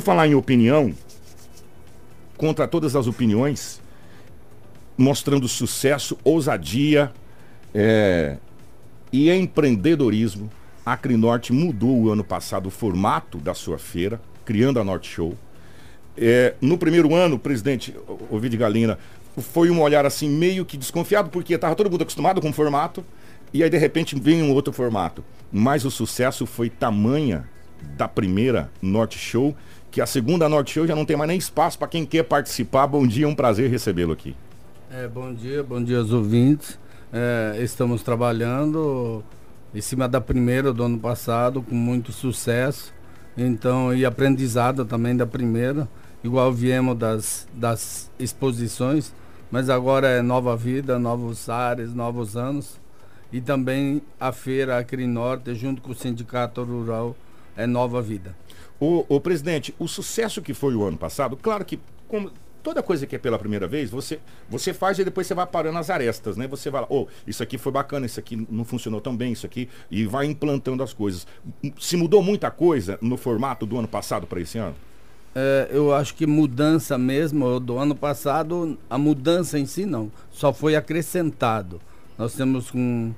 Por falar em opinião, contra todas as opiniões, mostrando sucesso, ousadia é, e empreendedorismo, a Acrinorte mudou o ano passado o formato da sua feira, criando a Norte Show. É, no primeiro ano, presidente Ovidio Galina, foi um olhar assim meio que desconfiado, porque estava todo mundo acostumado com o formato, e aí de repente vem um outro formato. Mas o sucesso foi tamanha da primeira Norte Show, que a segunda Norte Show já não tem mais nem espaço para quem quer participar. Bom dia, é um prazer recebê-lo aqui. É, bom dia, bom dia aos ouvintes. É, estamos trabalhando em cima da primeira do ano passado, com muito sucesso. Então, e aprendizado também da primeira, igual viemos das, das exposições, mas agora é nova vida, novos ares, novos anos. E também a feira Acre Norte, junto com o Sindicato Rural, é nova vida. O, o presidente, o sucesso que foi o ano passado, claro que como toda coisa que é pela primeira vez, você, você faz e depois você vai parando as arestas, né? Você vai lá, oh, isso aqui foi bacana, isso aqui não funcionou tão bem, isso aqui, e vai implantando as coisas. Se mudou muita coisa no formato do ano passado para esse ano? É, eu acho que mudança mesmo, do ano passado, a mudança em si não, só foi acrescentado. Nós temos um,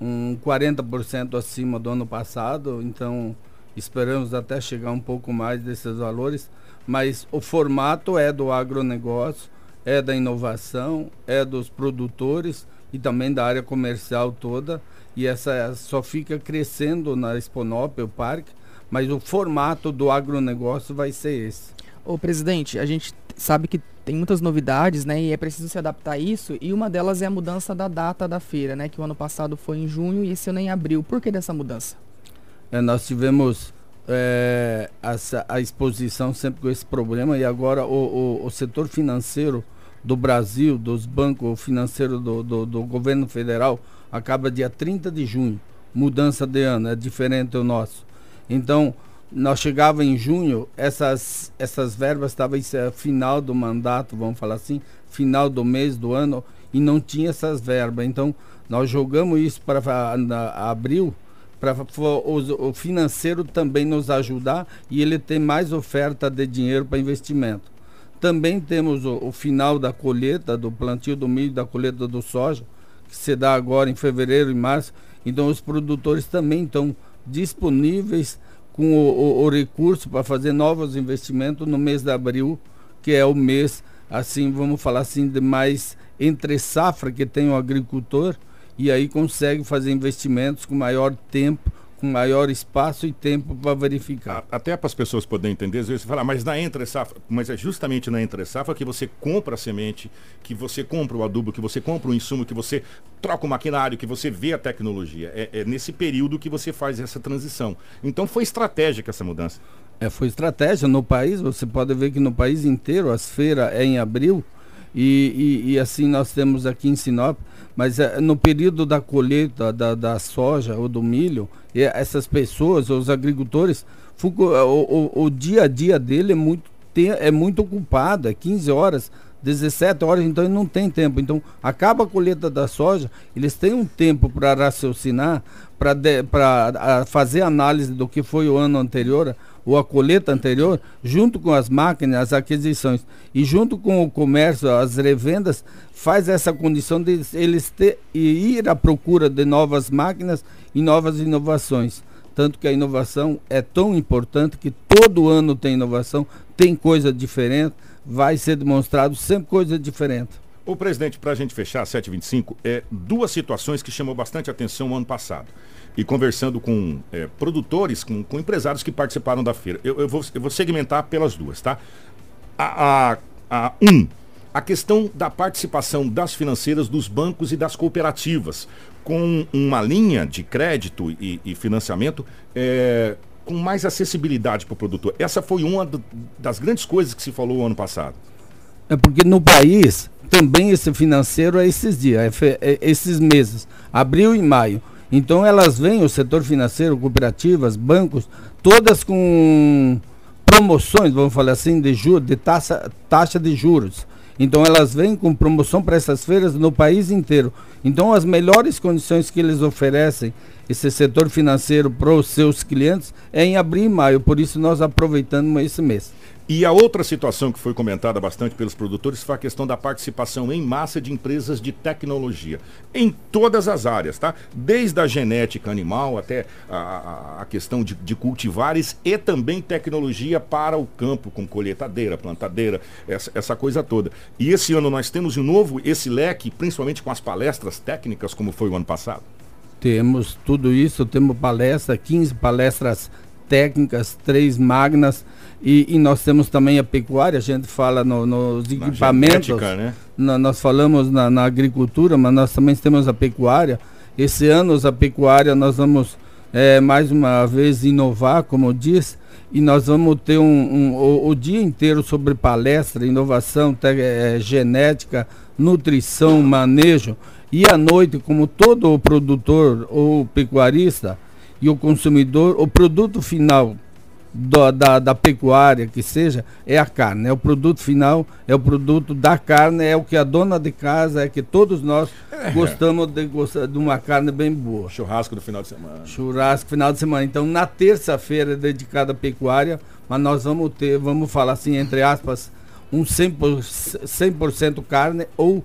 um 40% acima do ano passado, então esperamos até chegar um pouco mais desses valores mas o formato é do agronegócio, é da inovação, é dos produtores e também da área comercial toda. E essa só fica crescendo na Exponop, o parque, mas o formato do agronegócio vai ser esse. Ô presidente, a gente sabe que tem muitas novidades, né? E é preciso se adaptar a isso. E uma delas é a mudança da data da feira, né? Que o ano passado foi em junho e esse ano é em abril. Por que dessa mudança? É, nós tivemos é, essa, a exposição sempre com esse problema e agora o, o, o setor financeiro do Brasil, dos bancos financeiros do, do, do, governo federal, acaba dia 30 de junho. Mudança de ano, é diferente o nosso. Então, nós chegava em junho, essas, essas verbas estavam em final do mandato, vamos falar assim, final do mês do ano, e não tinha essas verbas. Então, nós jogamos isso para abril, para o, financeiro também nos ajudar e ele tem mais oferta de dinheiro para investimento. Também temos o, o, final da colheita, do plantio do milho, da colheita do soja, que se dá agora em fevereiro e março. Então os produtores também estão disponíveis com o, o recurso para fazer novos investimentos no mês de abril, que é o mês, assim, vamos falar assim, de mais entre safra que tem o agricultor e aí consegue fazer investimentos com maior tempo, com maior espaço e tempo para verificar. Até para as pessoas poderem entender, às vezes você fala, mas na entre safra, mas é justamente na entre safra que você compra a semente, que você compra o adubo, que você compra o insumo, que você troca o maquinário, que você vê a tecnologia. É, é nesse período que você faz essa transição. Então foi estratégica essa mudança. É, foi estratégia no país, você pode ver que no país inteiro as feiras é em abril e, e, e assim nós temos aqui em Sinop mas é, no período da colheita da, da soja ou do milho, essas pessoas, os agricultores, o, o, o, dia a dia dele é muito, é muito ocupado, é 15 horas, 17 horas, então ele não tem tempo. Então, acaba a colheita da soja, eles têm um tempo para raciocinar, para fazer análise do que foi o ano anterior, ou a colheita anterior, junto com as máquinas, as aquisições e junto com o comércio, as revendas, faz essa condição de eles ter, ir à procura de novas máquinas e novas inovações. Tanto que a inovação é tão importante que todo ano tem inovação, tem coisa diferente, vai ser demonstrado sempre coisa diferente. O presidente, para a gente fechar, 725, é duas situações que chamou bastante atenção no ano passado e conversando com é, produtores, com, com, empresários que participaram da feira. Eu, eu, vou, eu vou segmentar pelas duas, tá? A, a, a, um, a questão da participação das financeiras dos bancos e das cooperativas, com uma linha de crédito e, e financiamento é, com mais acessibilidade para o produtor. Essa foi uma das grandes coisas que se falou ano passado. É porque no país também esse financeiro é esses dias, é, é esses meses, abril e maio. Então elas vêm, o setor financeiro, cooperativas, bancos, todas com promoções, vamos falar assim, de juros, de taxa, taxa de juros. Então elas vêm com promoção para essas feiras no país inteiro. Então as melhores condições que eles oferecem esse setor financeiro para os seus clientes é em abril e maio, por isso nós aproveitamos esse mês. E a outra situação que foi comentada bastante pelos produtores foi a questão da participação em massa de empresas de tecnologia, em todas as áreas, tá? Desde a genética animal até a, a questão de, de, cultivares e também tecnologia para o campo, com colheitadeira, plantadeira, essa, essa coisa toda. E esse ano nós temos de novo esse leque, principalmente com as palestras técnicas, como foi o ano passado. Temos tudo isso, temos palestra, 15 palestras técnicas, três magnas e, e, nós temos também a pecuária, a gente fala no, nos na equipamentos, genética, né? na, nós falamos na, na, agricultura, mas nós também temos a pecuária. Esse ano a pecuária nós vamos é, mais uma vez inovar, como diz, e nós vamos ter um, um o, o, dia inteiro sobre palestra, inovação, te, é, genética, nutrição, manejo. E à noite, como todo produtor ou pecuarista e o consumidor, o produto final do, da, da pecuária que seja, é a carne. É o produto final, é o produto da carne, é o que a dona de casa, é que todos nós é. gostamos de, de uma carne bem boa. Churrasco no final de semana. Churrasco final de semana. Então, na terça-feira é dedicada à pecuária, mas nós vamos ter, vamos falar assim, entre aspas, um 100%, 100 carne ou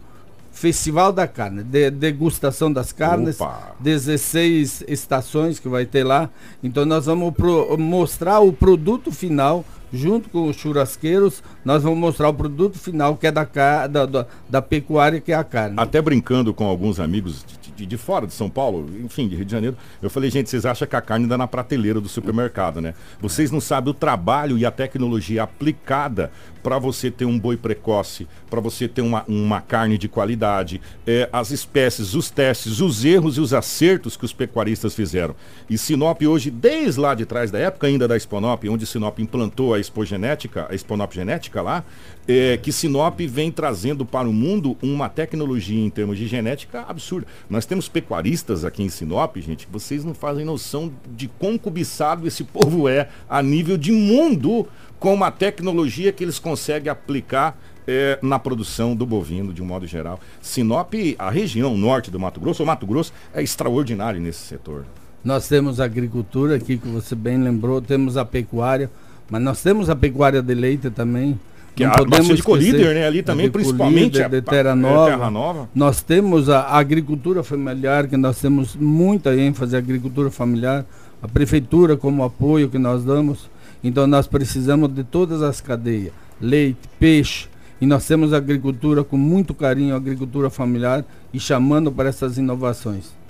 Festival da Carne, de, degustação das carnes, Opa. 16 estações que vai ter lá. Então nós vamos pro, mostrar o produto final junto com os churrasqueiros, nós vamos mostrar o produto final que é da, da, da, da pecuária, que é a carne. Até brincando com alguns amigos de, de, de, fora de São Paulo, enfim, de Rio de Janeiro, eu falei, gente, vocês acham que a carne dá na prateleira do supermercado, né? Vocês não sabem o trabalho e a tecnologia aplicada para você ter um boi precoce, para você ter uma, uma carne de qualidade, é, as espécies, os testes, os erros e os acertos que os pecuaristas fizeram. E Sinop hoje, desde lá de trás da época ainda da Exponop, onde Sinop implantou a Expogenética, a Exponop Genética lá, é, que Sinop vem trazendo para o mundo uma tecnologia em termos de genética absurda. Nós temos pecuaristas aqui em Sinop, gente, vocês não fazem noção de quão cobiçado esse povo é a nível de mundo com uma tecnologia que eles conseguem aplicar é, na produção do bovino, de um modo geral. Sinop, a região norte do Mato Grosso, o Mato Grosso é extraordinário nesse setor. Nós temos a agricultura aqui, que você bem lembrou, temos a pecuária, mas nós temos a pecuária de leite também. Que não é a podemos de colíder, né? Ali também, principalmente de, de terra, nova. É, terra Nova. Nós temos a agricultura familiar, que nós temos muita ênfase, a agricultura familiar, a prefeitura como apoio que nós damos. Então nós precisamos de todas as cadeias, leite, peixe, e nós temos agricultura com muito carinho, agricultura familiar, e chamando para essas inovações.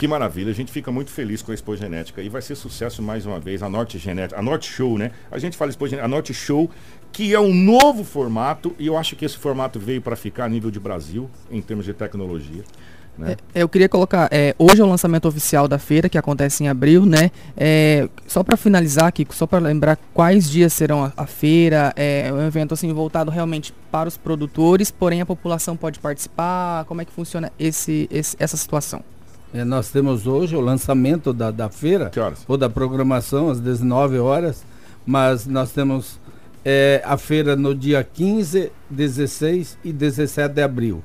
Que maravilha, a gente fica muito feliz com a Expo Genética e vai ser sucesso mais uma vez a Norte Genética, a Norte Show, né? A gente fala Expo Genética, a Norte Show, que é um novo formato e eu acho que esse formato veio para ficar a nível de Brasil em termos de tecnologia. Né? É, eu queria colocar, é, hoje é o lançamento oficial da feira, que acontece em abril, né? É, só para finalizar aqui, só para lembrar quais dias serão a, a feira, é um evento assim voltado realmente para os produtores, porém a população pode participar, como é que funciona esse, esse essa situação? É, nós temos hoje o lançamento da, da feira, ou da programação, às 19 horas, mas nós temos é, a feira no dia 15, 16 e 17 de abril.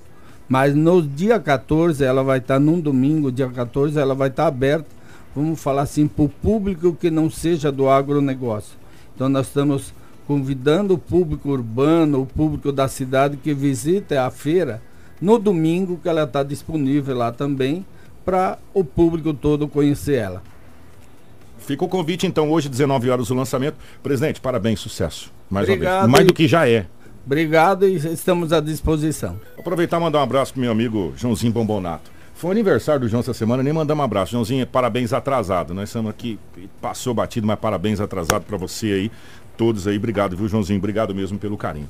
Mas no dia 14, ela vai estar tá, num domingo, dia 14, ela vai estar tá aberta, vamos falar assim, para o público que não seja do agronegócio. Então nós estamos convidando o público urbano, o público da cidade que visite a feira no domingo, que ela está disponível lá também para o público todo conhecer ela. Fica o convite, então, hoje, 19 horas, o lançamento. Presidente, parabéns, sucesso. Mais Obrigado, uma vez. Mais do que já é. Obrigado e estamos à disposição. Aproveitar e mandar um abraço pro meu amigo Joãozinho Bombonato. Foi aniversário do João essa semana, nem mandamos um abraço. Joãozinho, parabéns atrasado. Nós estamos aqui, passou batido, mas parabéns atrasado para você aí. Todos aí, obrigado, viu, Joãozinho? Obrigado mesmo pelo carinho.